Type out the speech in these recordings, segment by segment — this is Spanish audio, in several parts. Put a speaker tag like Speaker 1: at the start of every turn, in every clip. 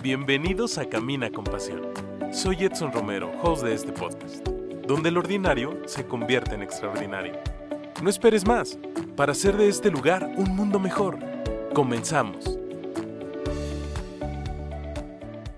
Speaker 1: Bienvenidos a Camina con Pasión. Soy Edson Romero, host de este podcast, donde el ordinario se convierte en extraordinario. No esperes más para hacer de este lugar un mundo mejor. Comenzamos.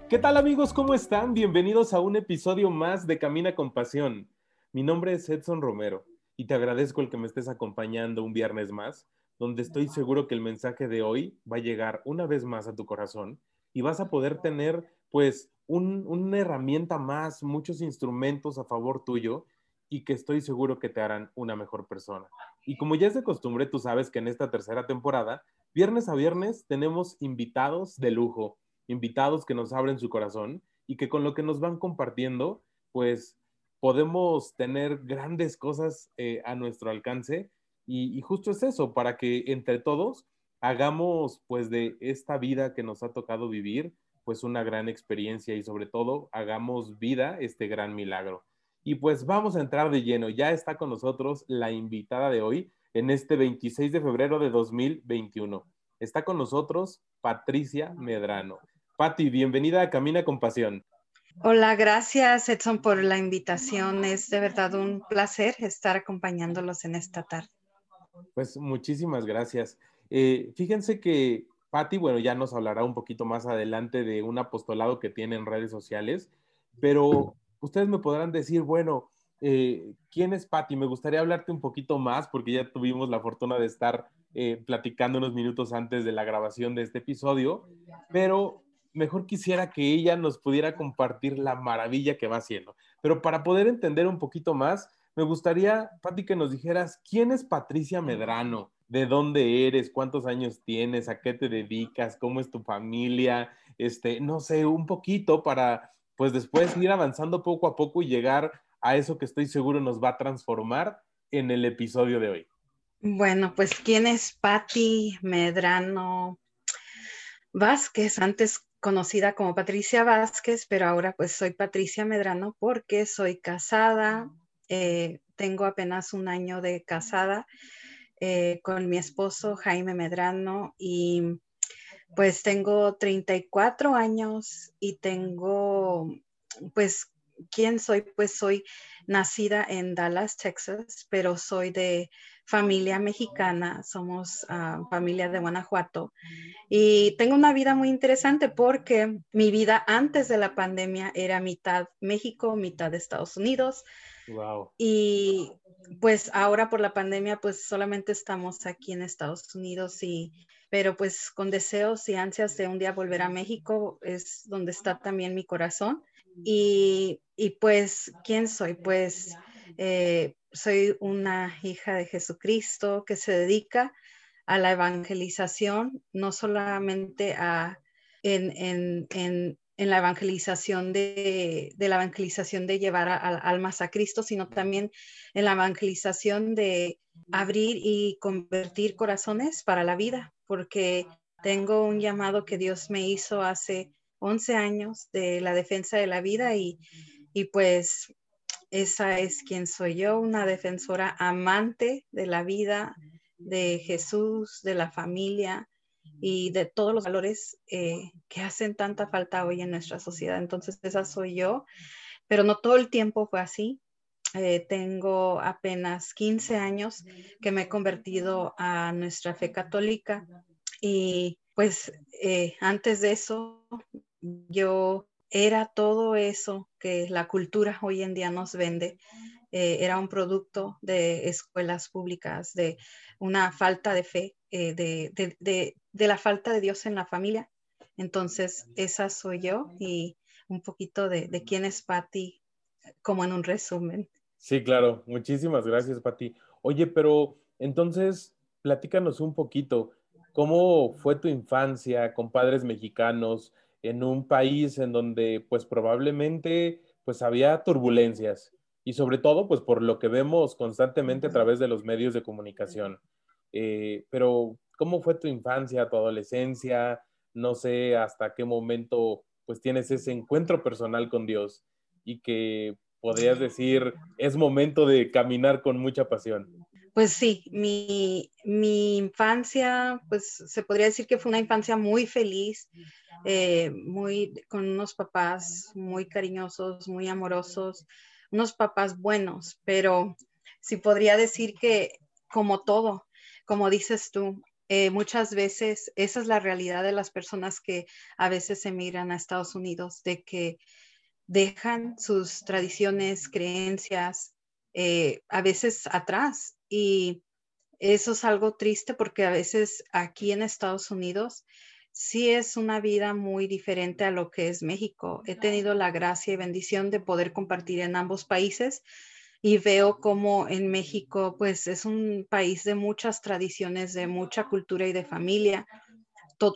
Speaker 1: ¿Qué tal amigos? ¿Cómo están? Bienvenidos a un episodio más de Camina con Pasión. Mi nombre es Edson Romero y te agradezco el que me estés acompañando un viernes más, donde estoy seguro que el mensaje de hoy va a llegar una vez más a tu corazón y vas a poder tener pues una herramienta más, muchos instrumentos a favor tuyo y que estoy seguro que te harán una mejor persona. Y como ya es de costumbre, tú sabes que en esta tercera temporada, viernes a viernes, tenemos invitados de lujo, invitados que nos abren su corazón y que con lo que nos van compartiendo, pues podemos tener grandes cosas eh, a nuestro alcance. y justo es eso, para que entre todos hagamos pues de esta vida que nos ha tocado vivir pues una gran experiencia y sobre todo hagamos vida este gran milagro. Y pues vamos a entrar de lleno. Ya está con nosotros la invitada de hoy en este 26 de febrero de 2021. Está con nosotros Patricia Medrano. Pati, bienvenida a Camina con Pasión.
Speaker 2: Hola, gracias Edson por la invitación. Es de verdad un placer estar acompañándolos en esta tarde.
Speaker 1: Pues muchísimas gracias. Eh, fíjense que Patti, bueno, ya nos hablará un poquito más adelante de un apostolado que tiene en redes sociales, pero ustedes me podrán decir, bueno, eh, ¿quién es Patti? Me gustaría hablarte un poquito más porque ya tuvimos la fortuna de estar eh, platicando unos minutos antes de la grabación de este episodio, pero mejor quisiera que ella nos pudiera compartir la maravilla que va haciendo. Pero para poder entender un poquito más, me gustaría, Patti, que nos dijeras, ¿quién es Patricia Medrano? De dónde eres, cuántos años tienes, a qué te dedicas, cómo es tu familia, este, no sé, un poquito para pues después ir avanzando poco a poco y llegar a eso que estoy seguro nos va a transformar en el episodio de hoy.
Speaker 2: Bueno, pues quién es Patti Medrano Vázquez, antes conocida como Patricia Vázquez, pero ahora pues soy Patricia Medrano porque soy casada, eh, tengo apenas un año de casada eh, con mi esposo Jaime Medrano y pues tengo 34 años y tengo, pues, ¿quién soy? Pues soy nacida en Dallas, Texas, pero soy de familia mexicana, somos ah, familia de Guanajuato y tengo una vida muy interesante porque mi vida antes de la pandemia era mitad México, mitad Estados Unidos. Wow. Y pues ahora por la pandemia, pues solamente estamos aquí en Estados Unidos y, pero pues con deseos y ansias de un día volver a México es donde está también mi corazón. Y, y pues, ¿quién soy? Pues eh, soy una hija de Jesucristo que se dedica a la evangelización, no solamente a, en, en, en, la evangelización de, la evangelización de llevar almas a Cristo, sino también en la evangelización de abrir y convertir corazones para la vida, porque tengo un llamado que Dios me hizo hace 11 años de la defensa de la vida y, y pues esa es quien soy yo, una defensora amante de la vida, de Jesús, de la familia, y de todos los valores eh, que hacen tanta falta hoy en nuestra sociedad. Entonces, esa soy yo, pero no todo el tiempo fue así. Eh, tengo apenas 15 años que me he convertido a nuestra fe católica y pues eh, antes de eso yo era todo eso que la cultura hoy en día nos vende. era un producto de escuelas públicas, de una falta de fe, de, de la falta de Dios en la familia. Entonces, esa soy yo y un poquito de, quién es Patti, como en un resumen.
Speaker 1: Sí, claro. Muchísimas gracias, Patti. Oye, pero entonces, platícanos un poquito, ¿cómo fue tu infancia con padres mexicanos en un país en donde, pues, probablemente, pues, había turbulencias? Y sobre todo, pues, por lo que vemos constantemente a través de los medios de comunicación. Eh, pero, ¿Cómo fue tu infancia, tu adolescencia? No sé hasta qué momento pues tienes ese encuentro personal con Dios y que podrías decir es momento de caminar con mucha pasión.
Speaker 2: Pues sí, mi, mi, infancia, pues se podría decir que fue una infancia muy feliz. Eh, muy, con unos papás muy cariñosos, muy amorosos, unos papás buenos, pero sí podría decir que como todo, como dices tú, eh, muchas veces esa es la realidad de las personas que a veces emigran a Estados Unidos, de que dejan sus tradiciones, creencias, eh, a veces atrás. Y eso es algo triste porque a veces aquí en Estados Unidos sí es una vida muy diferente a lo que es México. He tenido la gracia y bendición de poder compartir en ambos países y veo como en México pues es un país de muchas tradiciones, de mucha cultura y de familia,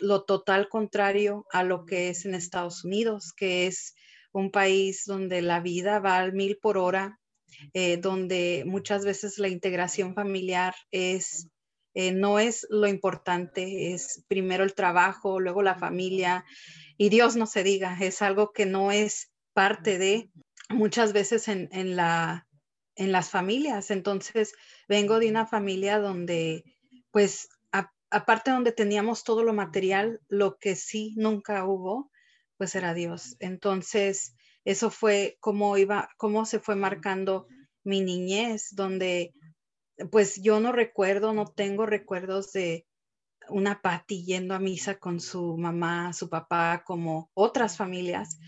Speaker 2: lo total contrario a lo que es en Estados Unidos, que es un país donde la vida va al mil por hora, eh, donde muchas veces la integración familiar es eh, no es lo importante, es primero el trabajo, luego la familia y Dios no se diga, es algo que no es parte de muchas veces en, la, en las familias. Entonces, vengo de una familia donde, pues, aparte donde teníamos todo lo material, lo que sí nunca hubo, pues era Dios. Entonces, eso fue como iba, cómo se fue marcando mi niñez, donde pues yo no recuerdo, no tengo recuerdos de una Patti yendo a misa con su mamá, su papá, como otras familias.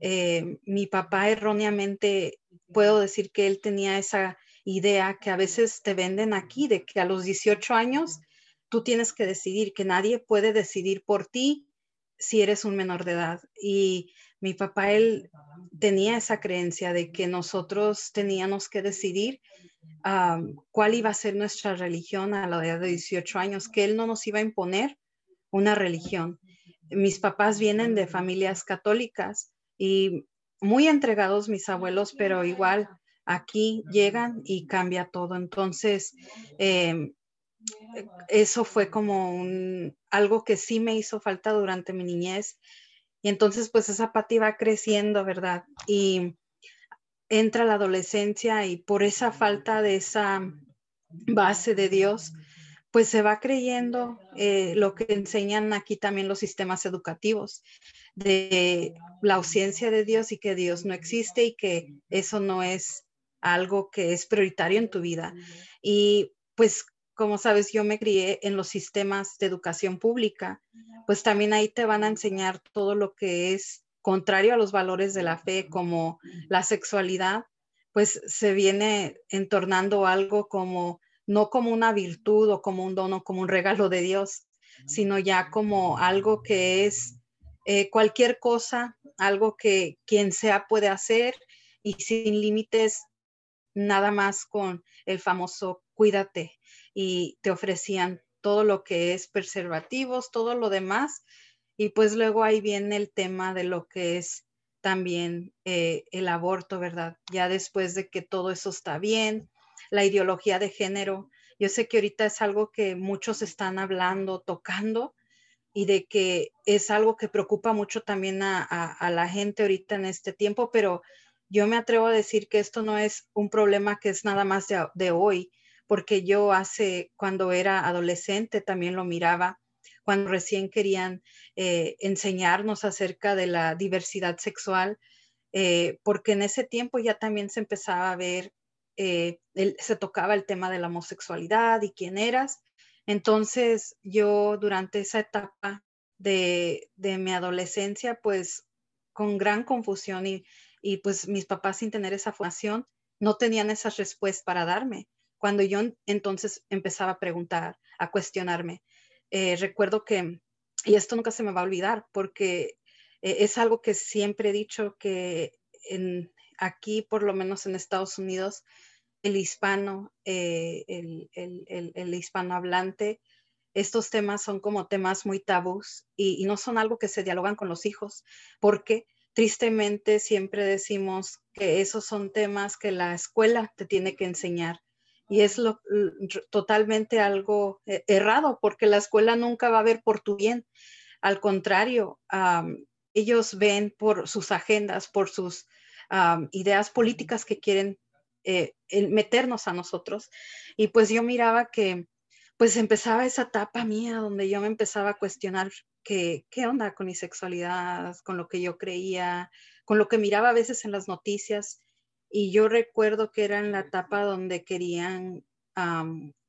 Speaker 2: Eh, mi papá erróneamente, puedo decir que él tenía esa idea que a veces te venden aquí, de que a los 18 años tú tienes que decidir, que nadie puede decidir por ti si eres un menor de edad. Y mi papá, él tenía esa creencia de que nosotros teníamos que decidir cuál iba a ser nuestra religión a la edad de 18 años, que él no nos iba a imponer una religión. Mis papás vienen de familias católicas y muy entregados mis abuelos, pero igual aquí llegan y cambia todo. Entonces, em, eso fue como un, algo que sí me hizo falta durante mi niñez. Y entonces, pues esa pati va creciendo, ¿verdad? Y entra la adolescencia y por esa falta de esa base de Dios, pues se va creyendo eh, lo que enseñan aquí también los sistemas educativos, de la ausencia de Dios y que Dios no existe y que eso no es algo que es prioritario en tu vida. Y pues, como sabes, yo me crié en los sistemas de educación pública, pues también ahí te van a enseñar todo lo que es contrario a los valores de la fe, como la sexualidad, pues se viene entornando algo como, no como una virtud o como un dono, como un regalo de Dios, sino ya como algo que es eh, cualquier cosa, algo que quien sea puede hacer y sin límites, nada más con el famoso cuídate y te ofrecían todo lo que es preservativos, todo lo demás, y pues luego ahí viene el tema de lo que es también eh, el aborto, ¿verdad? Ya después de que todo eso está bien, la ideología de género. Yo sé que ahorita es algo que muchos están hablando, tocando, y de que es algo que preocupa mucho también a, la gente ahorita en este tiempo, pero yo me atrevo a decir que esto no es un problema que es nada más de, de hoy, porque yo hace, cuando era adolescente, también lo miraba cuando recién querían eh, enseñarnos acerca de la diversidad sexual, eh, porque en ese tiempo ya también se empezaba a ver, eh, se tocaba el tema de la homosexualidad y quién eras. Entonces yo durante esa etapa de, mi adolescencia, pues con gran confusión y, y pues mis papás sin tener esa formación, no tenían esas respuestas para darme. Cuando yo entonces empezaba a preguntar, a cuestionarme, eh, recuerdo que, y esto nunca se me va a olvidar, porque eh, es algo que siempre he dicho que aquí, por lo menos en Estados Unidos, el hispano, eh, el, el, el, hispanohablante, estos temas son como temas muy tabús y, no son algo que se dialogan con los hijos, porque tristemente siempre decimos que esos son temas que la escuela te tiene que enseñar y es lo, totalmente algo eh, errado porque la escuela nunca va a ver por tu bien. Al contrario, ellos ven por sus agendas, por sus ideas políticas que quieren eh, meternos a nosotros. Y pues yo miraba que pues empezaba esa etapa mía donde yo me empezaba a cuestionar qué, qué onda con mi sexualidad, con lo que yo creía, con lo que miraba a veces en las noticias. Y yo recuerdo que era en la etapa donde querían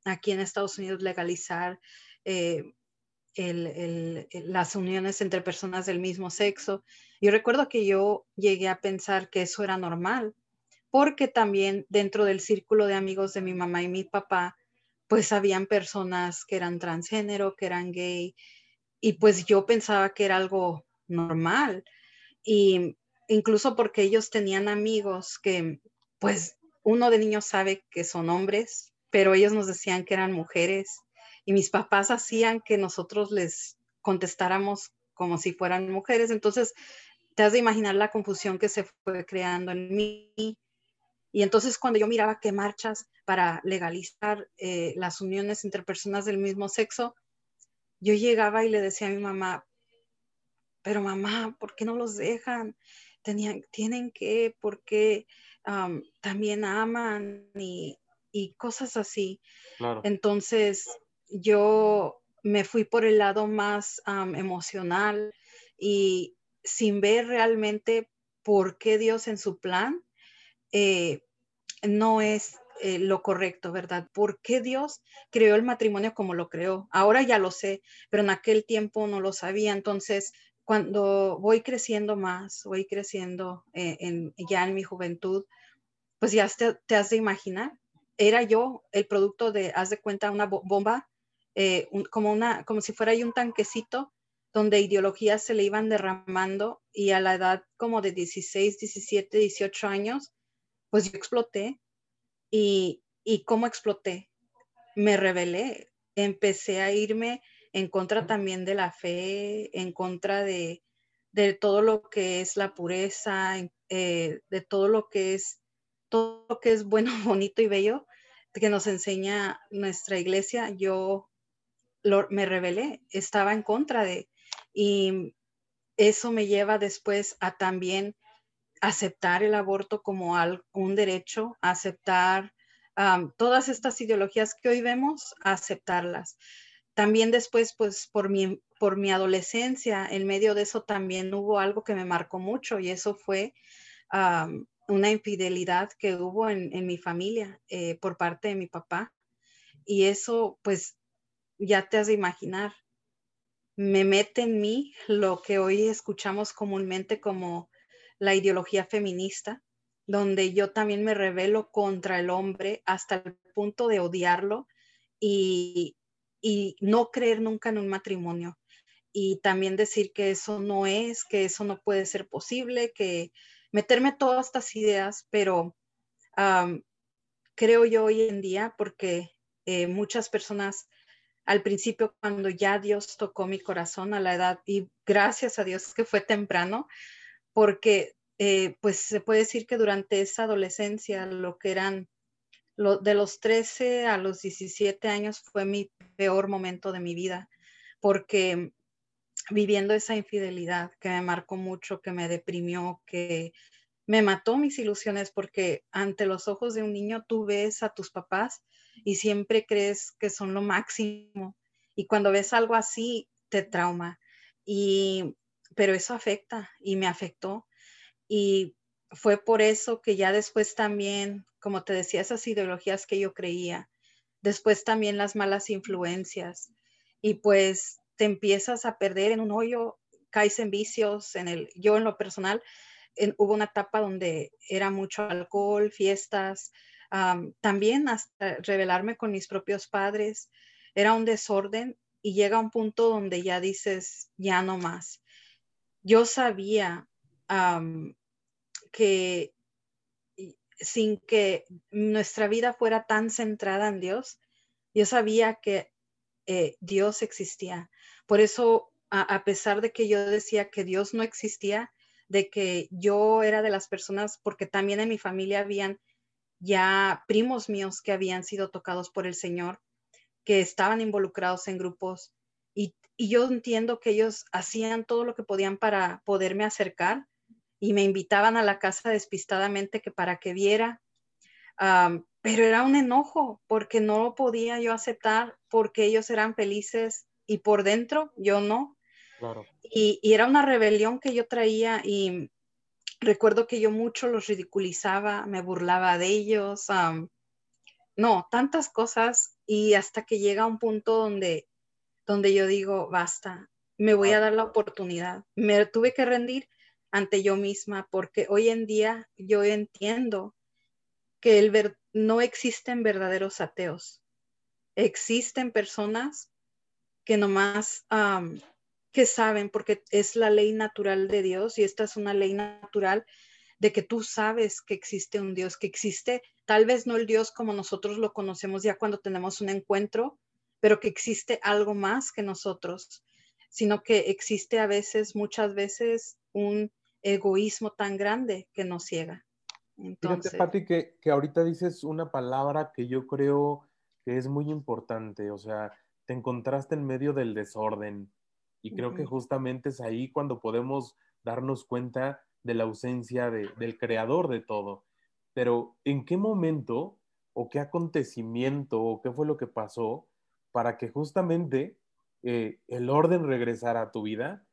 Speaker 2: aquí en Estados Unidos legalizar eh, las uniones entre personas del mismo sexo. Yo recuerdo que yo llegué a pensar que eso era normal, porque también dentro del círculo de amigos de mi mamá y mi papá, pues habían personas que eran transgénero, que eran gay, y pues yo pensaba que era algo normal. Y incluso porque ellos tenían amigos que, pues uno de niños sabe que son hombres, pero ellos nos decían que eran mujeres y mis papás hacían que nosotros les contestáramos como si fueran mujeres. Entonces, te has de imaginar la confusión que se fue creando en mí. Y entonces cuando yo miraba que marchas para legalizar eh, las uniones entre personas del mismo sexo, yo llegaba y le decía a mi mamá, pero mamá, ¿por qué no los dejan? Tenían, tienen que, porque también aman y, y cosas así. Entonces, yo me fui por el lado más emocional y sin ver realmente por qué Dios en su plan eh, no es eh, lo correcto, ¿verdad? ¿Por qué Dios creó el matrimonio como lo creó? Ahora ya lo sé, pero en aquel tiempo no lo sabía. Entonces, cuando voy creciendo más, voy creciendo eh, ya en mi juventud, pues ya te, has de imaginar. Era yo el producto de, haz de cuenta, una bomba eh, como, una, como si fuera ahí un tanquecito donde ideologías se le iban derramando y a la edad como de 16, 17, 18 años, pues yo exploté. ¿Y, y cómo exploté? Me rebelé, empecé a irme en contra también de la fe, en contra de, de todo lo que es la pureza, eh, de todo lo que es todo lo que es bueno, bonito y bello que nos enseña nuestra iglesia. Yo me rebelé, estaba en contra de, y eso me lleva después a también aceptar el aborto como un derecho, aceptar todas estas ideologías que hoy vemos, aceptarlas. También después, pues por mi, por mi adolescencia, en medio de eso también hubo algo que me marcó mucho y eso fue una infidelidad que hubo en, mi familia eh, por parte de mi papá. Y eso, pues, ya te has de imaginar, me mete en mí lo que hoy escuchamos comúnmente como la ideología feminista, donde yo también me rebelo contra el hombre hasta el punto de odiarlo y, y no creer nunca en un matrimonio. Y también decir que eso no es, que eso no puede ser posible, que meterme todas estas ideas, pero creo yo hoy en día, porque eh, muchas personas al principio cuando ya Dios tocó mi corazón a la edad y gracias a Dios que fue temprano, porque eh, pues se puede decir que durante esa adolescencia, lo que eran de los 13 a los 17 años fue mi peor momento de mi vida, porque viviendo esa infidelidad que me marcó mucho, que me deprimió, que me mató mis ilusiones, porque ante los ojos de un niño tú ves a tus papás y siempre crees que son lo máximo. Y cuando ves algo así, te trauma. Y, pero eso afecta y me afectó. Y fue por eso que ya después también, como te decía, esas ideologías que yo creía, después también las malas influencias. Y pues te empiezas a perder en un hoyo, caes en vicios, en el, yo en lo personal, hubo una etapa donde era mucho alcohol, fiestas, también hasta revelarme con mis propios padres. Era un desorden y llega un punto donde ya dices, ya no más. Yo sabía que sin que nuestra vida fuera tan centrada en Dios, yo sabía que eh, Dios existía. Por eso, a, pesar de que yo decía que Dios no existía, de que yo era de las personas, porque también en mi familia habían ya primos míos que habían sido tocados por el Señor, que estaban involucrados en grupos y, yo entiendo que ellos hacían todo lo que podían para poderme acercar y me invitaban a la casa despistadamente que para que viera, pero era un enojo porque no lo podía yo aceptar porque ellos eran felices y por dentro yo no. Y, era una rebelión que yo traía y recuerdo que yo mucho los ridiculizaba, me burlaba de ellos, no, tantas cosas y hasta que llega un punto donde, donde yo digo, basta, me voy a dar la oportunidad. Me tuve que rendir ante yo misma porque hoy en día yo entiendo que el no existen verdaderos ateos. Existen personas que nomás que saben, porque es la ley natural de Dios y esta es una ley natural de que tú sabes que existe un Dios, que existe tal vez no el Dios como nosotros lo conocemos ya cuando tenemos un encuentro, pero que existe algo más que nosotros, sino que existe a veces, muchas veces, un egoísmo tan grande que nos ciega.
Speaker 1: Entonces, Fíjate, Pati, que, que ahorita dices una palabra que yo creo que es muy importante, o sea, te encontraste en medio del desorden y creo que justamente es ahí cuando podemos darnos cuenta de la ausencia del creador de todo. Pero ¿en qué momento o qué acontecimiento o qué fue lo que pasó para que justamente eh, el orden regresara a tu vida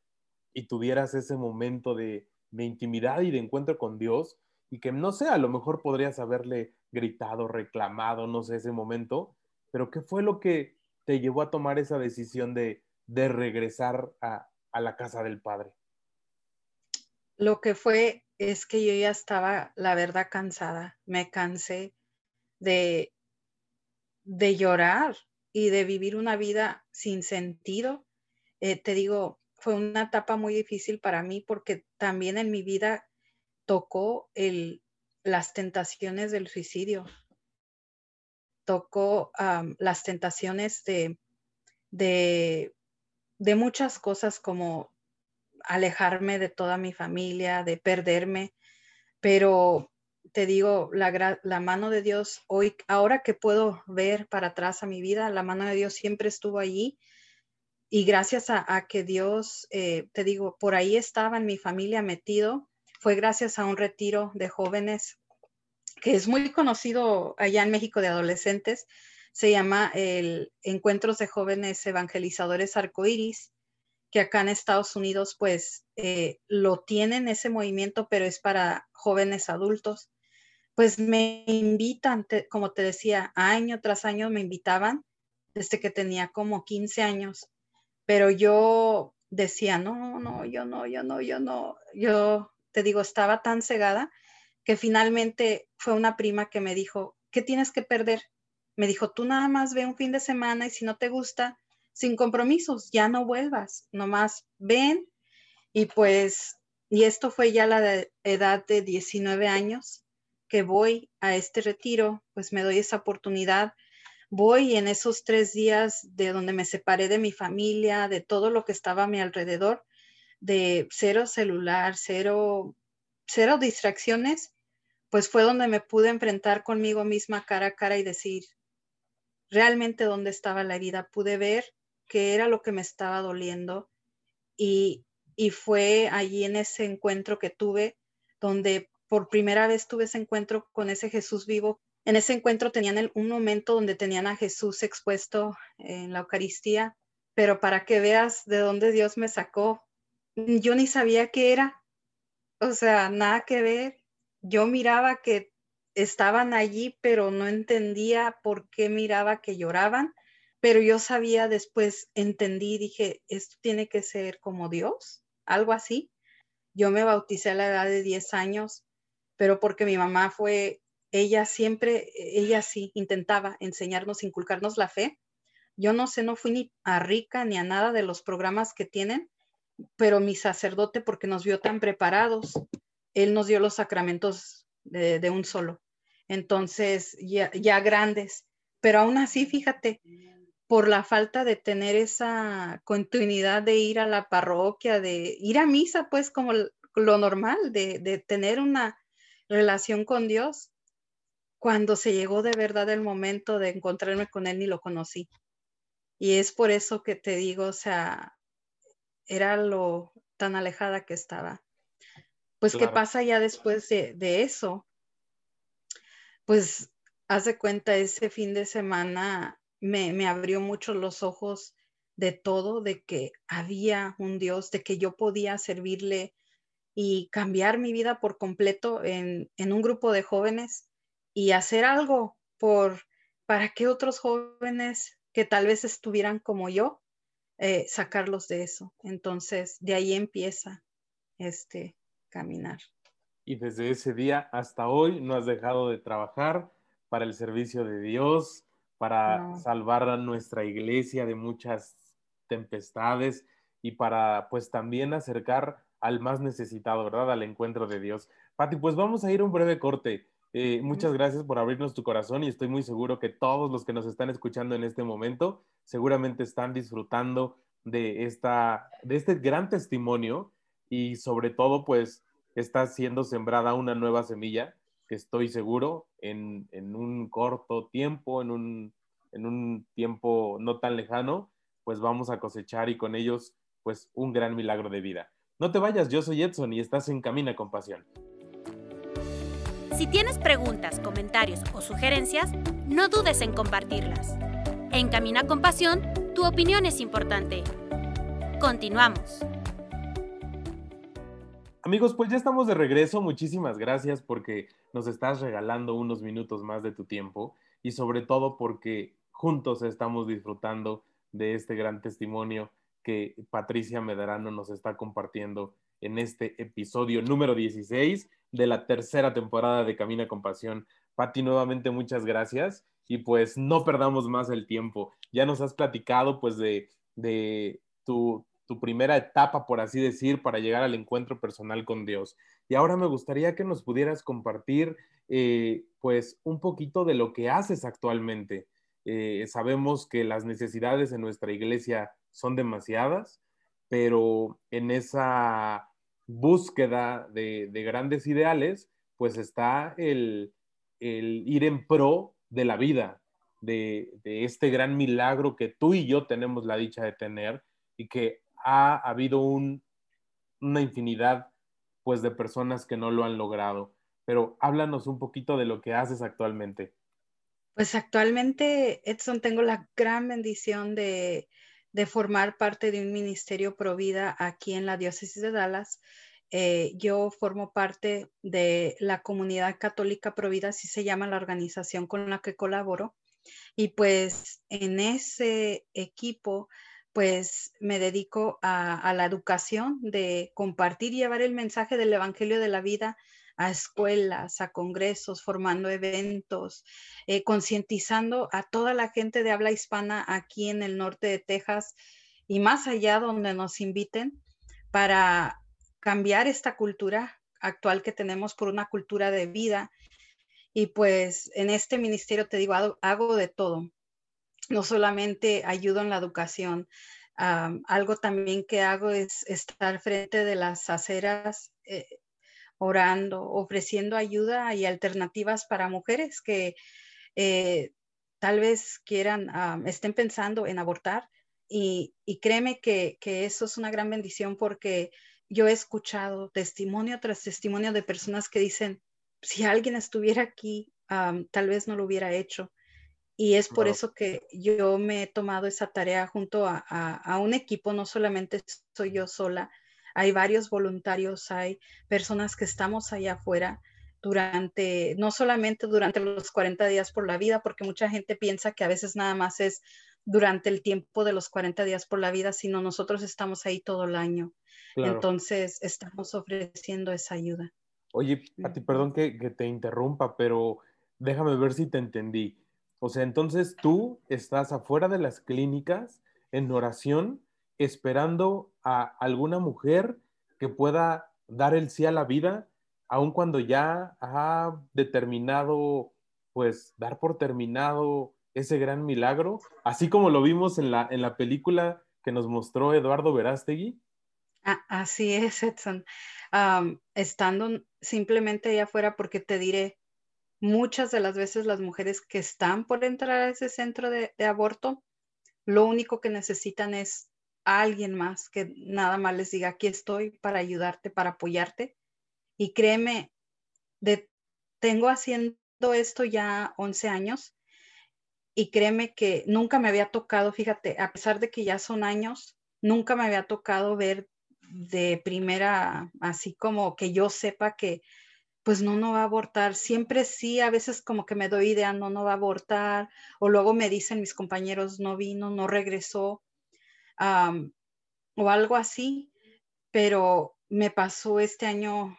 Speaker 1: y tuvieras ese momento de, de intimidad y de encuentro con Dios y que no sé, a lo mejor podrías haberle gritado, reclamado, no sé, ese momento, pero ¿qué fue lo que te llevó a tomar esa decisión de, de regresar a, a la casa del Padre?
Speaker 2: Lo que fue es que yo ya estaba, la verdad, cansada. Me cansé de, de llorar y de vivir una vida sin sentido. Eh, te digo, fue una etapa muy difícil para mí porque también en mi vida tocó las tentaciones del suicidio, tocó las tentaciones de, de, de muchas cosas como alejarme de toda mi familia, de perderme, pero te digo, la, la, mano de Dios, hoy, ahora que puedo ver para atrás a mi vida, la mano de Dios siempre estuvo allí. Y gracias a, que Dios, eh, te digo, por ahí estaba en mi familia metido, fue gracias a un retiro de jóvenes que es muy conocido allá en México de adolescentes. Se llama el Encuentros de Jóvenes Evangelizadores Arcoíris que acá en Estados Unidos pues eh, lo tienen ese movimiento, pero es para jóvenes adultos. Pues me invitan, como te decía, año tras año me invitaban desde que tenía como 15 años, pero yo decía, no, no, yo no, yo no, yo no, yo te digo, estaba tan cegada que finalmente fue una prima que me dijo, ¿qué tienes que perder? Me dijo, tú nada más ve un fin de semana y si no te gusta, sin compromisos, ya no vuelvas, nomás ven y pues, y esto fue ya la edad de 19 años que voy a este retiro, pues me doy esa oportunidad. Voy en esos tres días de donde me separé de mi familia, de todo lo que estaba a mi alrededor, de cero celular, cero, cero distracciones, pues fue donde me pude enfrentar conmigo misma cara a cara y decir realmente dónde estaba la herida. Pude ver qué era lo que me estaba doliendo y, fue allí en ese encuentro que tuve donde por primera vez tuve ese encuentro con ese Jesús vivo. En ese encuentro tenían un momento donde tenían a Jesús expuesto en la Eucaristía, pero para que veas de dónde Dios me sacó, yo ni sabía qué era. O sea, nada que ver. Yo miraba que estaban allí, pero no entendía por qué miraba que lloraban pero yo sabía después, entendí, dije, esto tiene que ser como Dios, algo así. Yo me bauticé a la edad de 10 años, pero porque mi mamá fue, ella siempre, ella sí, intentaba enseñarnos, inculcarnos la fe. Yo no sé, no fui ni a rica ni a nada de los programas que tienen, pero mi sacerdote, porque nos vio tan preparados, él nos dio los sacramentos de, un solo. Entonces, ya, ya grandes. Pero aún así, fíjate, por la falta de tener esa continuidad de ir a la parroquia, de ir a misa, pues como lo normal, de, tener una relación con Dios. Cuando se llegó de verdad el momento de encontrarme con Él, ni lo conocí. Y es por eso que te digo, o sea, era lo tan alejada que estaba. Pues, ¿qué pasa ya después de, de eso? Pues haz de cuenta, ese fin de semana me, me abrió mucho los ojos de todo, de que había un Dios, de que yo podía servirle y cambiar mi vida por completo en, en un grupo de jóvenes y hacer algo por para que otros jóvenes que tal vez estuvieran como yo, eh, sacarlos de eso. Entonces, de ahí empieza este caminar.
Speaker 1: Y desde ese día hasta hoy no has dejado de trabajar para el servicio de Dios, para salvar a nuestra iglesia de muchas tempestades y para pues también acercar al más necesitado, ¿verdad? Al encuentro de Dios. Pati, pues vamos a ir a un breve corte. Eh, muchas gracias por abrirnos tu corazón y estoy muy seguro que todos los que nos están escuchando en este momento seguramente están disfrutando de, esta, de este gran testimonio y sobre todo pues está siendo sembrada una nueva semilla que estoy seguro en, un corto tiempo, en un, en un tiempo no tan lejano, pues vamos a cosechar y con ellos pues un gran milagro de vida. No te vayas, yo soy Edson y estás en Camina con Pasión.
Speaker 3: Si tienes preguntas, comentarios o sugerencias, no dudes en compartirlas. En Camina con Pasión, tu opinión es importante. Continuamos.
Speaker 1: Amigos, pues ya estamos de regreso. Muchísimas gracias porque nos estás regalando unos minutos más de tu tiempo y sobre todo porque juntos estamos disfrutando de este gran testimonio que Patricia Medrano nos está compartiendo en este episodio número 16 de la tercera temporada de Camina con Pasión. Pati, nuevamente muchas gracias y pues no perdamos más el tiempo. Ya nos has platicado pues de, tu, primera etapa, por así decir, para llegar al encuentro personal con Dios. Y ahora me gustaría que nos pudieras compartir eh, pues un poquito de lo que haces actualmente. Eh, sabemos que las necesidades en nuestra iglesia son demasiadas, pero en esa búsqueda de, grandes ideales, pues está el, ir en pro de la vida, de, este gran milagro que tú y yo tenemos la dicha de tener y que ha habido una infinidad pues de personas que no lo han logrado. Pero háblanos un poquito de lo que haces actualmente.
Speaker 2: Pues actualmente, Edson, tengo la gran bendición de de formar parte de un ministerio Provida aquí en la diócesis de Dallas. Eh, yo formo parte de la comunidad católica Provida, así se llama la organización con la que colaboro. Y pues en ese equipo, pues me dedico a, a la educación de compartir y llevar el mensaje del Evangelio de la vida a escuelas, a congresos, formando eventos, eh, concientizando a toda la gente de habla hispana aquí en el norte de Texas y más allá donde nos inviten para cambiar esta cultura actual que tenemos por una cultura de vida. Y pues en este ministerio te digo, hago, de todo. No solamente ayudo en la educación, algo también que hago es estar frente de las aceras eh, orando, ofreciendo ayuda y alternativas para mujeres que eh, tal vez quieran, ah, estén pensando en abortar. Y, créeme que, eso es una gran bendición porque yo he escuchado testimonio tras testimonio de personas que dicen, si alguien estuviera aquí, tal vez no lo hubiera hecho. Y es por eso que yo me he tomado esa tarea junto a, un equipo, no solamente soy yo sola, hay varios voluntarios, hay personas que estamos allá afuera durante, no solamente durante los 40 días por la vida, porque mucha gente piensa que a veces nada más es durante el tiempo de los 40 días por la vida, sino nosotros estamos ahí todo el año. Entonces, estamos ofreciendo esa ayuda.
Speaker 1: Oye, a ti, perdón que, que te interrumpa, pero déjame ver si te entendí. O sea, entonces tú estás afuera de las clínicas en oración esperando a alguna mujer que pueda dar el sí a la vida, aun cuando ya ha determinado, pues, dar por terminado ese gran milagro, así como lo vimos en la, en la película que nos mostró Eduardo Verástegui.
Speaker 2: Ah, así es, Edson. estando simplemente allá afuera, porque te diré, muchas de las veces las mujeres que están por entrar a ese centro de aborto, lo único que necesitan es alguien más que nada más les diga, aquí estoy para ayudarte, para apoyarte. Y créeme, de, tengo haciendo esto ya 11 años y créeme que nunca me había tocado, fíjate, a pesar de que ya son años, nunca me había tocado ver de primera, así como que yo sepa que pues no, no va a abortar. Siempre sí, a veces como que me doy idea, no, no va a abortar. O luego me dicen mis compañeros, no vino, no regresó. O algo así. Pero me pasó este año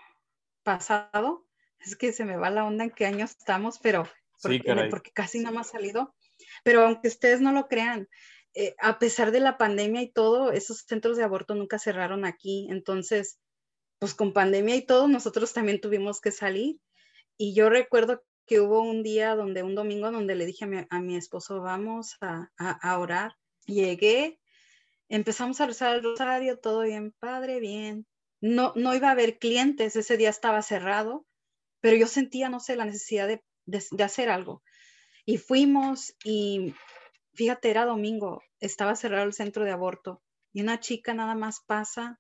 Speaker 2: pasado. Es que se me va la onda en qué año estamos, pero porque, porque casi no me ha salido. Pero aunque ustedes no lo crean, eh, a pesar de la pandemia y todo, esos centros de aborto nunca cerraron aquí. Entonces, pues con pandemia y todo, nosotros también tuvimos que salir. Y yo recuerdo que hubo un día donde, un domingo, donde le dije a mi, esposo, vamos a, a, orar. Llegué, empezamos a rezar el rosario, todo bien, padre, bien. No, no iba a haber clientes, ese día estaba cerrado, pero yo sentía, no sé, la necesidad de, de hacer algo. Y fuimos y fíjate, era domingo, estaba cerrado el centro de aborto y una chica nada más pasa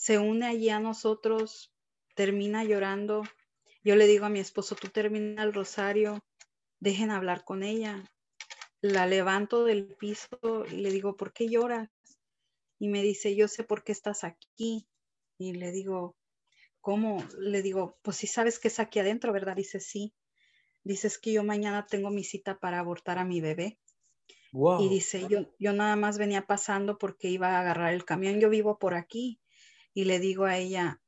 Speaker 2: se une allí a nosotros, termina llorando. Yo le digo a mi esposo, tú termina el rosario, dejen hablar con ella. La levanto del piso y le digo, ¿por qué lloras? Y me dice, yo sé por qué estás aquí. Y le digo, ¿cómo? Le digo, pues si sabes que es aquí adentro, ¿verdad? Dice, sí. Dices que yo mañana tengo mi cita para abortar a mi bebé. Y dice, yo, yo nada más venía pasando porque iba a agarrar el camión, yo vivo por aquí y le digo a ella,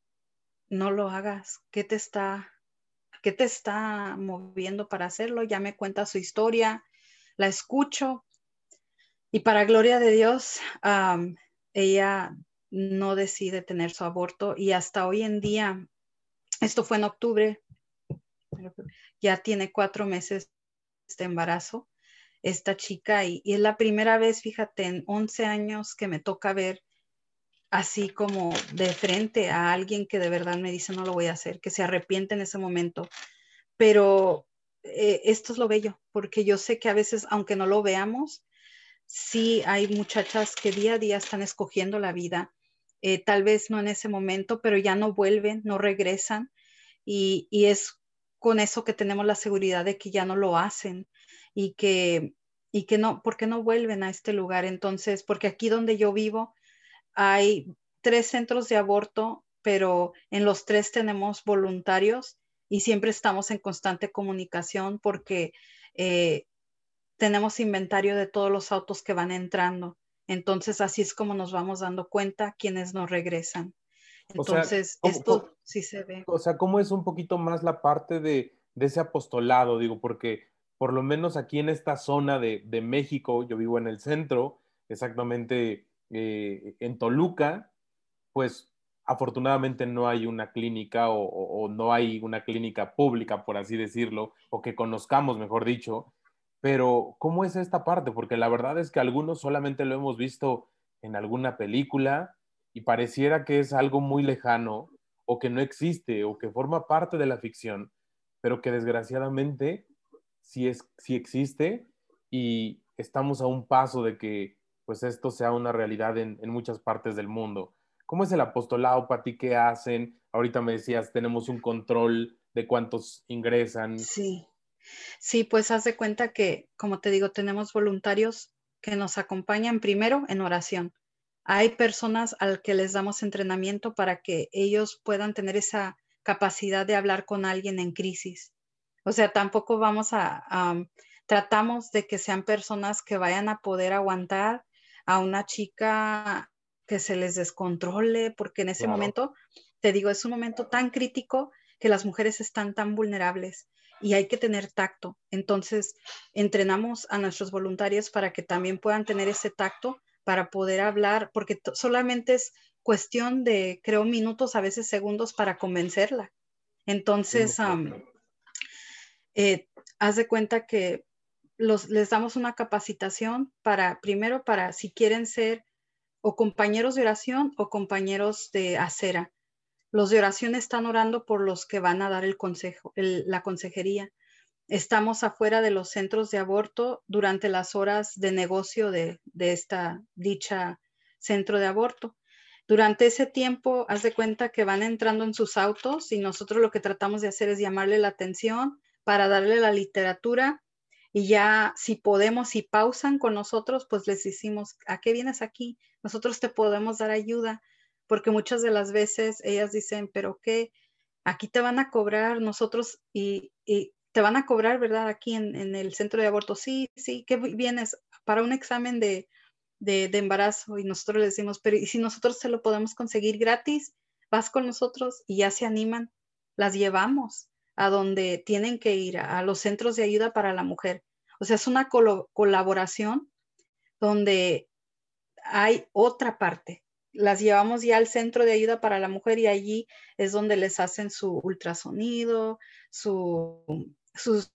Speaker 2: no lo hagas, ¿qué te está, qué te está moviendo para hacerlo? Ya me cuenta su historia, la escucho y para gloria de Dios, ella no decide tener su aborto y hasta hoy en día, esto fue en octubre, ya tiene cuatro meses de embarazo esta chica y, y, es la primera vez, fíjate, en 11 años que me toca ver así como de frente a alguien que de verdad me dice no lo voy a hacer, que se arrepiente en ese momento. Pero eh, esto es lo bello, porque yo sé que a veces, aunque no lo veamos, sí hay muchachas que día a día están escogiendo la vida, eh, tal vez no en ese momento, pero ya no vuelven, no regresan, y, y es con eso que tenemos la seguridad de que ya no lo hacen y que, y que no, porque no vuelven a este lugar. Entonces, porque aquí donde yo vivo, hay tres centros de aborto, pero en los tres tenemos voluntarios y siempre estamos en constante comunicación porque eh, tenemos inventario de todos los autos que van entrando. Entonces, así es como nos vamos dando cuenta quienes nos regresan. Entonces, esto sí se ve.
Speaker 1: O sea, ¿cómo es un poquito más la parte de, ese apostolado? Digo, porque por lo menos aquí en esta zona de, de México, yo vivo en el centro, exactamente eh, en Toluca, pues afortunadamente no hay una clínica o, no hay una clínica pública, por así decirlo, o que conozcamos, mejor dicho. Pero, ¿cómo es esta parte? Porque la verdad es que algunos solamente lo hemos visto en alguna película y pareciera que es algo muy lejano o que no existe o que forma parte de la ficción, pero que desgraciadamente sí, es, sí existe y estamos a un paso de que pues esto sea una realidad en, muchas partes del mundo. ¿Cómo es el apostolado, Pati? ¿Qué hacen? Ahorita me decías, tenemos un control de cuántos ingresan.
Speaker 2: Sí, sí, pues haz de cuenta que, como te digo, tenemos voluntarios que nos acompañan primero en oración. Hay personas al que les damos entrenamiento para que ellos puedan tener esa capacidad de hablar con alguien en crisis. O sea, tampoco vamos a, tratamos de que sean personas que vayan a poder aguantar a una chica que se les descontrole, porque en ese momento, te digo, es un momento tan crítico que las mujeres están tan vulnerables y hay que tener tacto. Entonces, entrenamos a nuestros voluntarios para que también puedan tener ese tacto para poder hablar, porque solamente es cuestión de, creo, minutos, a veces segundos para convencerla. Entonces, eh, haz de cuenta que les damos una capacitación para, primero, para si quieren ser o compañeros de oración o compañeros de acera. Los de oración están orando por los que van a dar el consejo, la consejería. Estamos afuera de los centros de aborto durante las horas de negocio de, de esta dicha centro de aborto. Durante ese tiempo, haz de cuenta que van entrando en sus autos y nosotros lo que tratamos de hacer es llamarle la atención, para darle la literatura y ya si podemos, si pausan con nosotros, pues les decimos, ¿a qué vienes aquí? Nosotros te podemos dar ayuda, porque muchas de las veces ellas dicen, pero qué, aquí te van a cobrar nosotros y, te van a cobrar, ¿verdad? Aquí en, el centro de aborto, sí, sí, ¿qué vienes? Para un examen de, de, embarazo y nosotros les decimos, pero ¿y si nosotros se lo podemos conseguir gratis? Vas con nosotros y ya se animan, las llevamos a donde tienen que ir, a, los centros de ayuda para la mujer. O sea, es una colaboración donde hay otra parte. Las llevamos ya al centro de ayuda para la mujer y allí es donde les hacen su ultrasonido, su, su,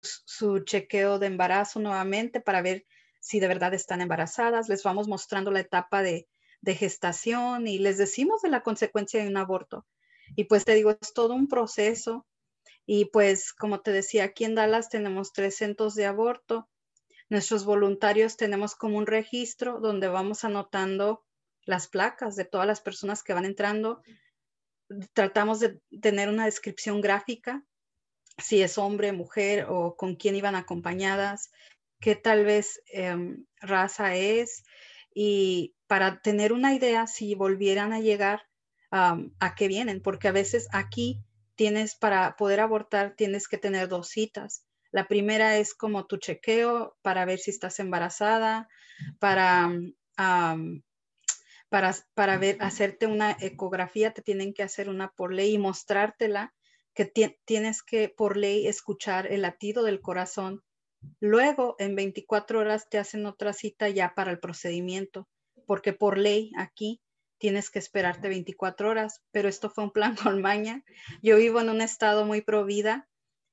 Speaker 2: su chequeo de embarazo nuevamente para ver si de verdad están embarazadas. Les vamos mostrando la etapa de, de gestación y les decimos de la consecuencia de un aborto. Y pues te digo, es todo un proceso y pues, como te decía, aquí en Dallas tenemos tres centros de aborto. Nuestros voluntarios tenemos como un registro donde vamos anotando las placas de todas las personas que van entrando. Tratamos de tener una descripción gráfica, si es hombre, mujer o con quién iban acompañadas, qué tal vez em, raza es y para tener una idea si volvieran a llegar a qué vienen, porque a veces aquí tienes para poder abortar, tienes que tener dos citas. La primera es como tu chequeo para ver si estás embarazada, para, para, para ver, hacerte una ecografía, te tienen que hacer una por ley y mostrártela, que tienes que por ley escuchar el latido del corazón. Luego, en 24 horas, te hacen otra cita ya para el procedimiento, porque por ley aquí tienes que esperarte 24 horas, pero esto fue un plan con maña. Yo vivo en un estado muy provida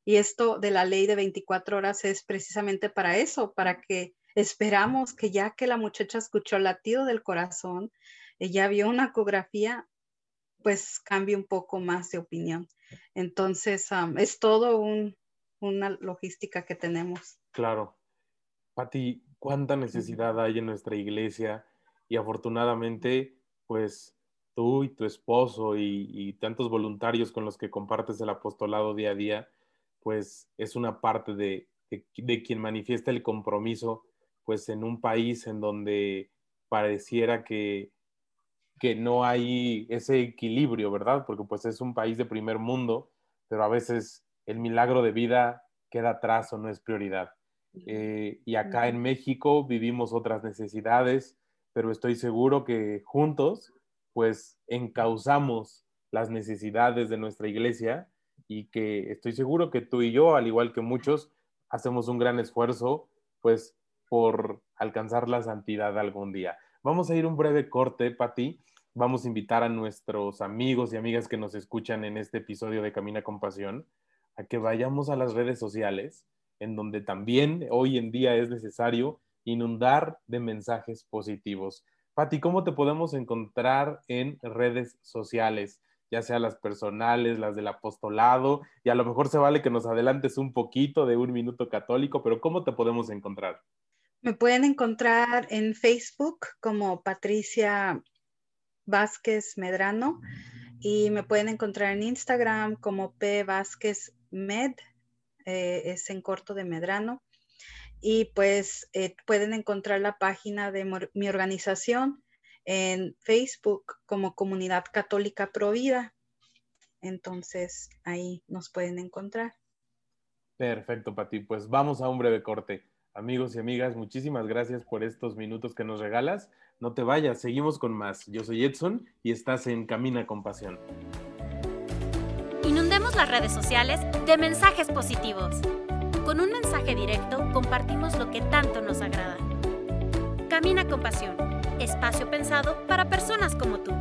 Speaker 2: y esto de la ley de 24 horas es precisamente para eso, para que esperamos que ya que la muchacha escuchó el latido del corazón, ella vio una ecografía, pues cambie un poco más de opinión. Entonces, es todo una logística que tenemos.
Speaker 1: Claro. Pati, ¿cuánta necesidad hay en nuestra iglesia? Y afortunadamente, pues tú y tu esposo y, tantos voluntarios con los que compartes el apostolado día a día, pues es una parte de, quien manifiesta el compromiso, pues en un país en donde pareciera que, que no hay ese equilibrio, ¿verdad? Porque pues es un país de primer mundo, pero a veces el milagro de vida queda atrás o no es prioridad. Eh, y acá en México vivimos otras necesidades, pero estoy seguro que juntos, pues, encauzamos las necesidades de nuestra iglesia y que estoy seguro que tú y yo, al igual que muchos, hacemos un gran esfuerzo, pues, por alcanzar la santidad algún día. Vamos a ir un breve corte, Pati. Vamos a invitar a nuestros amigos y amigas que nos escuchan en este episodio de Camina con Pasión a que vayamos a las redes sociales, en donde también hoy en día es necesario inundar de mensajes positivos. Pati, ¿cómo te podemos encontrar en redes sociales? Ya sea las personales, las del apostolado, y a lo mejor se vale que nos adelantes un poquito de un minuto católico, pero ¿cómo te podemos encontrar?
Speaker 2: Me pueden encontrar en Facebook como Patricia Vázquez Medrano y me pueden encontrar en Instagram como P Vázquez Med, eh, es en corto de Medrano y pues eh, pueden encontrar la página de mi organización en Facebook como Comunidad Católica Provida. Entonces ahí nos pueden encontrar.
Speaker 1: Perfecto, Pati. Pues vamos a un breve corte. Amigos y amigas, muchísimas gracias por estos minutos que nos regalas. No te vayas, seguimos con más. Yo soy Edson y estás en Camina con Pasión.
Speaker 3: Inundemos las redes sociales de mensajes positivos. Con un mensaje directo compartimos lo que tanto nos agrada. Camina con pasión, espacio pensado para personas como tú.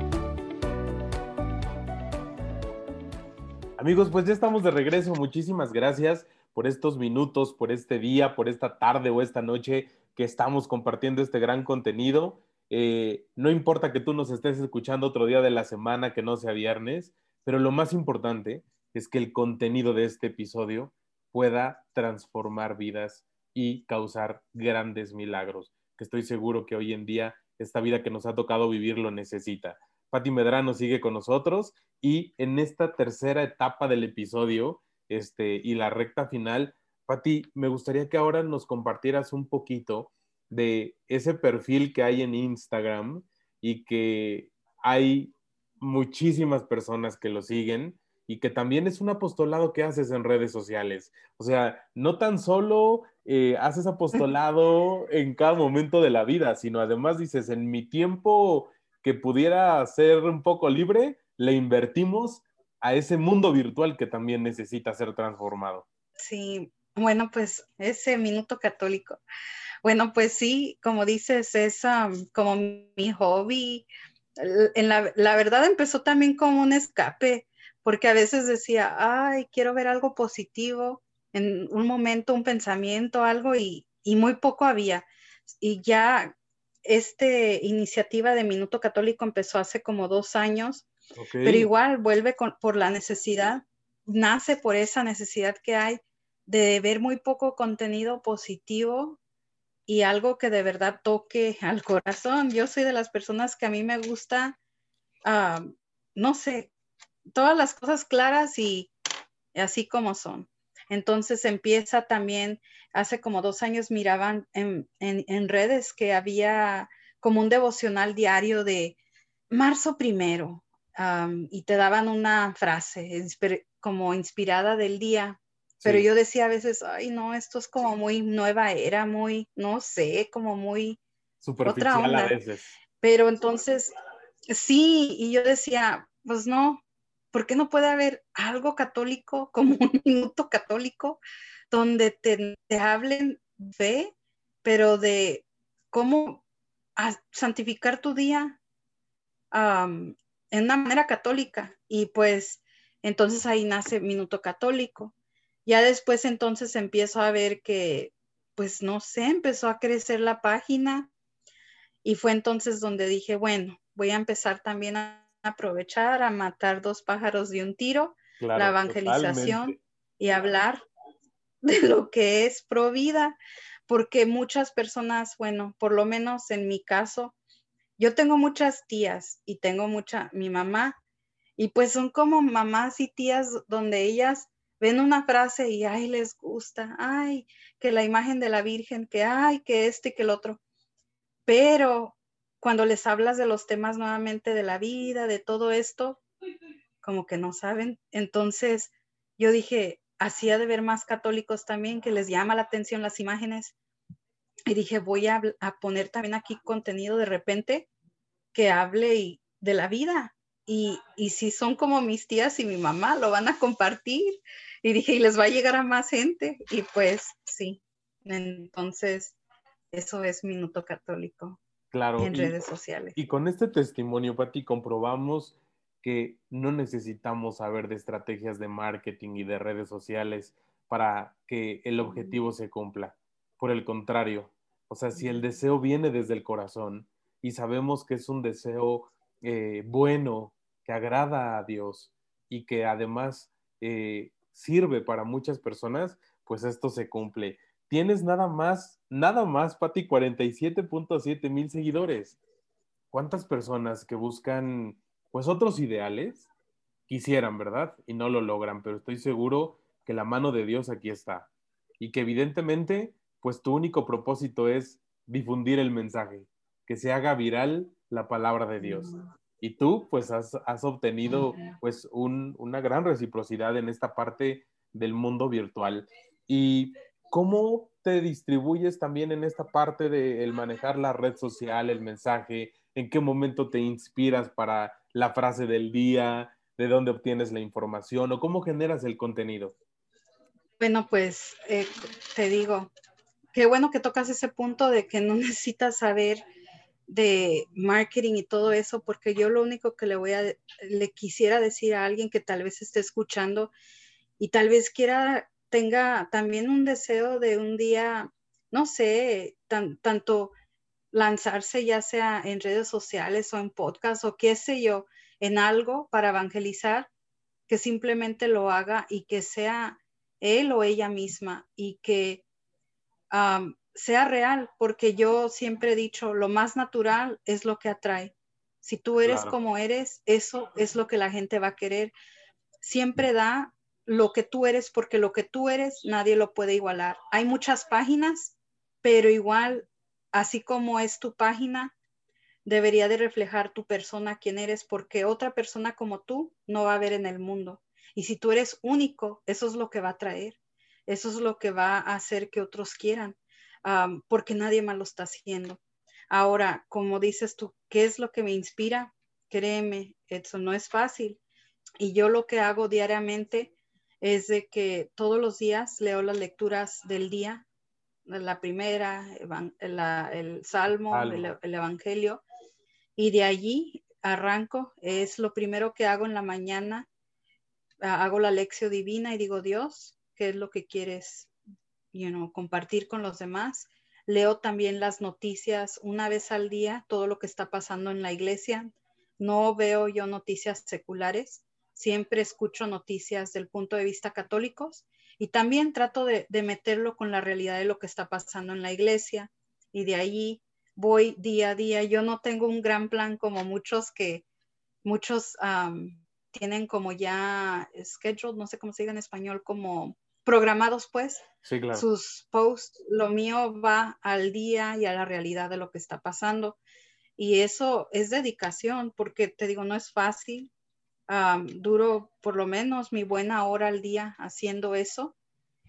Speaker 1: Amigos, pues ya estamos de regreso. Muchísimas gracias por estos minutos, por este día, por esta tarde o esta noche que estamos compartiendo este gran contenido. Eh, no importa que tú nos estés escuchando otro día de la semana que no sea viernes, pero lo más importante es que el contenido de este episodio pueda transformar vidas y causar grandes milagros, que estoy seguro que hoy en día esta vida que nos ha tocado vivir lo necesita. Pati Medrano sigue con nosotros y en esta tercera etapa del episodio este, y la recta final. Pati, me gustaría que ahora nos compartieras un poquito de ese perfil que hay en Instagram y que hay muchísimas personas que lo siguen y que también es un apostolado que haces en redes sociales. O sea, no tan solo eh, haces apostolado en cada momento de la vida, sino además dices, en mi tiempo que pudiera ser un poco libre, le invertimos a ese mundo virtual que también necesita ser transformado.
Speaker 2: Sí, bueno, pues ese minuto católico. Bueno, pues sí, como dices, es como mi hobby. En la verdad empezó también como un escape porque a veces decía, ay, quiero ver algo positivo en un momento, un pensamiento, algo, y, muy poco había. Y ya esta iniciativa de Minuto Católico empezó hace como dos años, pero igual vuelve por la necesidad, nace por esa necesidad que hay de ver muy poco contenido positivo y algo que de verdad toque al corazón. Yo soy de las personas que a mí me gusta, ah, no sé, todas las cosas claras y así como son. Entonces empieza también, hace como dos años miraban en, redes que había como un devocional diario de marzo primero y te daban una frase como inspirada del día. Pero yo decía a veces, ay, no, esto es como muy nueva era, muy, no sé, como muy
Speaker 1: otra onda. A veces.
Speaker 2: Pero entonces, sí, y yo decía, pues no, ¿por qué no puede haber algo católico como un minuto católico donde te, hablen fe, pero de cómo santificar tu día en una manera católica? Y pues entonces ahí nace Minuto Católico. Ya después entonces empiezo a ver que, pues no sé, empezó a crecer la página y fue entonces donde dije, bueno, voy a empezar también a aprovechar a matar dos pájaros de un tiro, la evangelización y hablar de lo que es pro vida, porque muchas personas, bueno, por lo menos en mi caso, yo tengo muchas tías y tengo mucha, mi mamá, y pues son como mamás y tías donde ellas ven una frase y ay, les gusta, ay, que la imagen de la Virgen, que ay, que este y que el otro. Pero cuando les hablas de los temas nuevamente de la vida, de todo esto, como que no saben. Entonces yo dije, hacía de ver más católicos también, que les llama la atención las imágenes. Y dije, voy a, poner también aquí contenido de repente que hable de la vida. Y, y, si son como mis tías y mi mamá, lo van a compartir. Y dije, y les va a llegar a más gente. Y pues sí, entonces eso es Minuto Católico.
Speaker 1: Claro.
Speaker 2: En redes sociales.
Speaker 1: Y con este testimonio, Pati, comprobamos que no necesitamos saber de estrategias de marketing y de redes sociales para que el objetivo se cumpla. Por el contrario, o sea, si el deseo viene desde el corazón y sabemos que es un deseo eh, bueno, que agrada a Dios y que además eh, sirve para muchas personas, pues esto se cumple tienes nada más, nada más, Pati, 47.7 mil seguidores. ¿Cuántas personas que buscan, pues, otros ideales quisieran, verdad? Y no lo logran, pero estoy seguro que la mano de Dios aquí está. Y que evidentemente, pues, tu único propósito es difundir el mensaje, que se haga viral la palabra de Dios. Y tú, pues, has, obtenido, pues, una gran reciprocidad en esta parte del mundo virtual. Y ¿Cómo te distribuyes también en esta parte de el manejar la red social, el mensaje? ¿En qué momento te inspiras para la frase del día? ¿De dónde obtienes la información? ¿O cómo generas el contenido?
Speaker 2: Bueno, pues eh, te digo, qué bueno que tocas ese punto de que no necesitas saber de marketing y todo eso, porque yo lo único que le voy a, le quisiera decir a alguien que tal vez esté escuchando y tal vez quiera tenga también un deseo de un día, no sé, tanto lanzarse ya sea en redes sociales o en podcast o qué sé yo, en algo para evangelizar, que simplemente lo haga y que sea él o ella misma y que sea real, porque yo siempre he dicho, lo más natural es lo que atrae. Si tú eres como eres, eso es lo que la gente va a querer. Siempre da lo que tú eres, porque lo que tú eres nadie lo puede igualar. Hay muchas páginas, pero igual, así como es tu página, debería de reflejar tu persona, quién eres, porque otra persona como tú no va a haber en el mundo. Y si tú eres único, eso es lo que va a traer, eso es lo que va a hacer que otros quieran, porque nadie más lo está haciendo. Ahora, como dices tú, ¿qué es lo que me inspira? Créeme, eso no es fácil. Y yo lo que hago diariamente es de que todos los días leo las lecturas del día, la primera, el Salmo, el, el, Evangelio, y de allí arranco. Es lo primero que hago en la mañana. Hago la lección divina y digo, Dios, ¿qué es lo que quieres you compartir con los demás? Leo también las noticias una vez al día, todo lo que está pasando en la iglesia. No veo yo noticias seculares, siempre escucho noticias del punto de vista católicos y también trato de, de meterlo con la realidad de lo que está pasando en la iglesia y de ahí voy día a día. Yo no tengo un gran plan como muchos que muchos tienen como ya scheduled, no sé cómo se diga en español, como programados pues sus posts. Lo mío va al día y a la realidad de lo que está pasando. Y eso es dedicación, porque te digo, no es fácil. Duro por lo menos mi buena hora al día haciendo eso.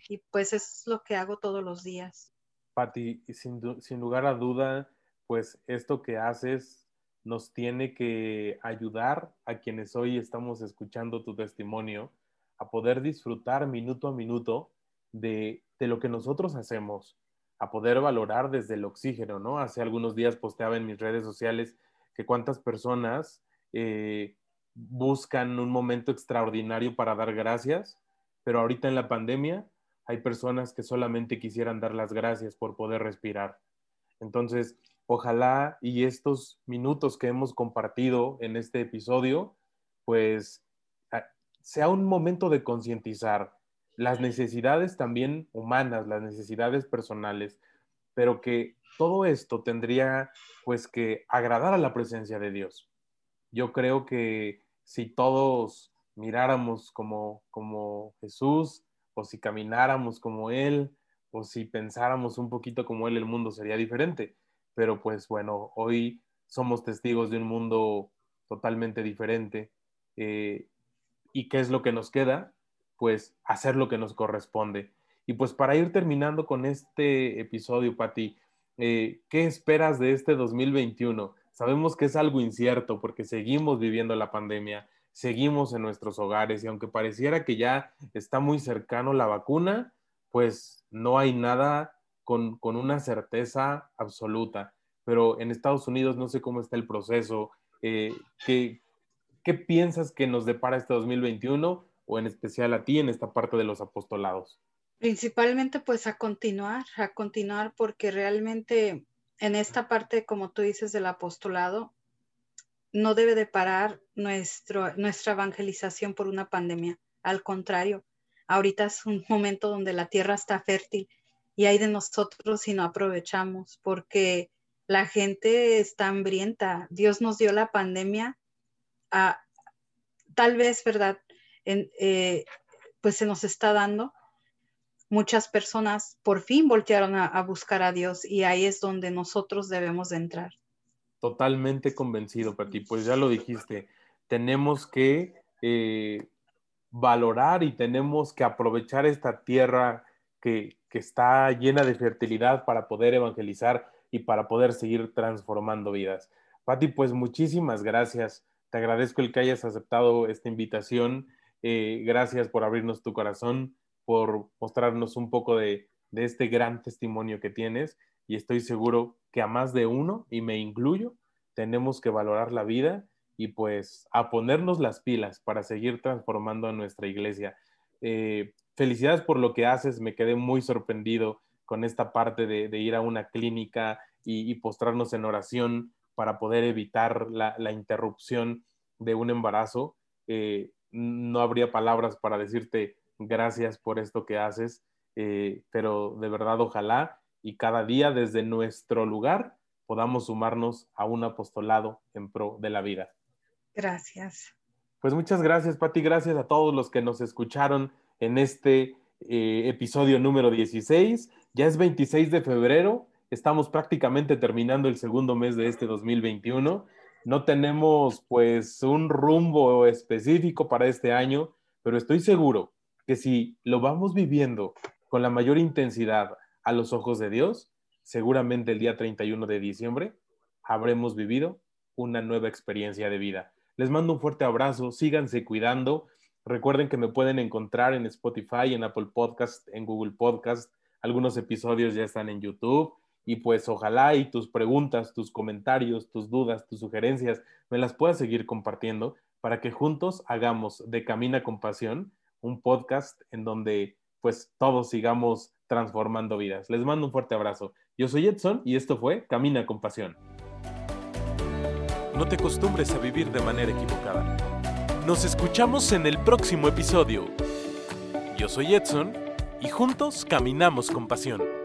Speaker 2: Y pues es lo que hago todos los días.
Speaker 1: Pati, sin, sin lugar a duda, pues esto que haces nos tiene que ayudar a quienes hoy estamos escuchando tu testimonio a poder disfrutar minuto a minuto de, lo que nosotros hacemos, a poder valorar desde el oxígeno, ¿no? Hace algunos días posteaba en mis redes sociales que cuántas personas eh, buscan un momento extraordinario para dar gracias, pero ahorita en la pandemia hay personas que solamente quisieran dar las gracias por poder respirar. Entonces, ojalá y estos minutos que hemos compartido en este episodio, pues sea un momento de concientizar las necesidades también humanas, las necesidades personales, pero que todo esto tendría pues que agradar a la presencia de Dios. Yo creo que si todos miráramos como, como Jesús, o si camináramos como Él, o si pensáramos un poquito como Él, el mundo sería diferente pero pues bueno, hoy somos testigos de un mundo totalmente diferente. Eh, ¿Y qué es lo que nos queda? Pues hacer lo que nos corresponde. Y pues para ir terminando con este episodio, Pati, eh, ¿qué esperas de este 2021? Sabemos que es algo incierto porque seguimos viviendo la pandemia, seguimos en nuestros hogares y aunque pareciera que ya está muy cercano la vacuna, pues no hay nada con, una certeza absoluta. Pero en Estados Unidos no sé cómo está el proceso. Eh, ¿qué, ¿Qué piensas que nos depara este 2021 o en especial a ti en esta parte de los apostolados?
Speaker 2: Principalmente pues a continuar, a continuar porque realmente en esta parte, como tú dices, del apostolado, no debe de parar nuestro, nuestra evangelización por una pandemia. Al contrario, ahorita es un momento donde la tierra está fértil y hay de nosotros si no aprovechamos, porque la gente está hambrienta. Dios nos dio la pandemia, a, tal vez, ¿verdad? Eh, pues se nos está dando. Muchas personas por fin voltearon a, buscar a Dios y ahí es donde nosotros debemos de entrar.
Speaker 1: Totalmente convencido, Pati. Pues ya lo dijiste, tenemos que eh, valorar y tenemos que aprovechar esta tierra que, está llena de fertilidad para poder evangelizar y para poder seguir transformando vidas. Pati, pues muchísimas gracias. Te agradezco el que hayas aceptado esta invitación. Eh, gracias por abrirnos tu corazón, por mostrarnos un poco de, este gran testimonio que tienes. Y estoy seguro que a más de uno, y me incluyo, tenemos que valorar la vida y pues a ponernos las pilas para seguir transformando a nuestra iglesia. Eh, felicidades por lo que haces, me quedé muy sorprendido con esta parte de, ir a una clínica y, postrarnos en oración para poder evitar la, interrupción de un embarazo. Eh, no habría palabras para decirte gracias por esto que haces, eh, pero de verdad ojalá y cada día desde nuestro lugar podamos sumarnos a un apostolado en pro de la vida.
Speaker 2: Gracias.
Speaker 1: Pues muchas gracias, Pati. Gracias a todos los que nos escucharon en este eh, episodio número 16. Ya es 26 de febrero, estamos prácticamente terminando el segundo mes de este 2021. No tenemos pues un rumbo específico para este año, pero estoy seguro que si lo vamos viviendo con la mayor intensidad a los ojos de Dios, seguramente el día 31 de diciembre habremos vivido una nueva experiencia de vida. Les mando un fuerte abrazo, síganse cuidando. Recuerden que me pueden encontrar en Spotify, en Apple Podcast, en Google Podcast. Algunos episodios ya están en YouTube. Y pues ojalá y tus preguntas, tus comentarios, tus dudas, tus sugerencias, me las puedas seguir compartiendo para que juntos hagamos de Camina con Pasión un podcast en donde pues todos sigamos transformando vidas. Les mando un fuerte abrazo. Yo soy Edson y esto fue Camina con Pasión.
Speaker 4: No te acostumbres a vivir de manera equivocada. Nos escuchamos en el próximo episodio. Yo soy Edson y juntos caminamos con pasión.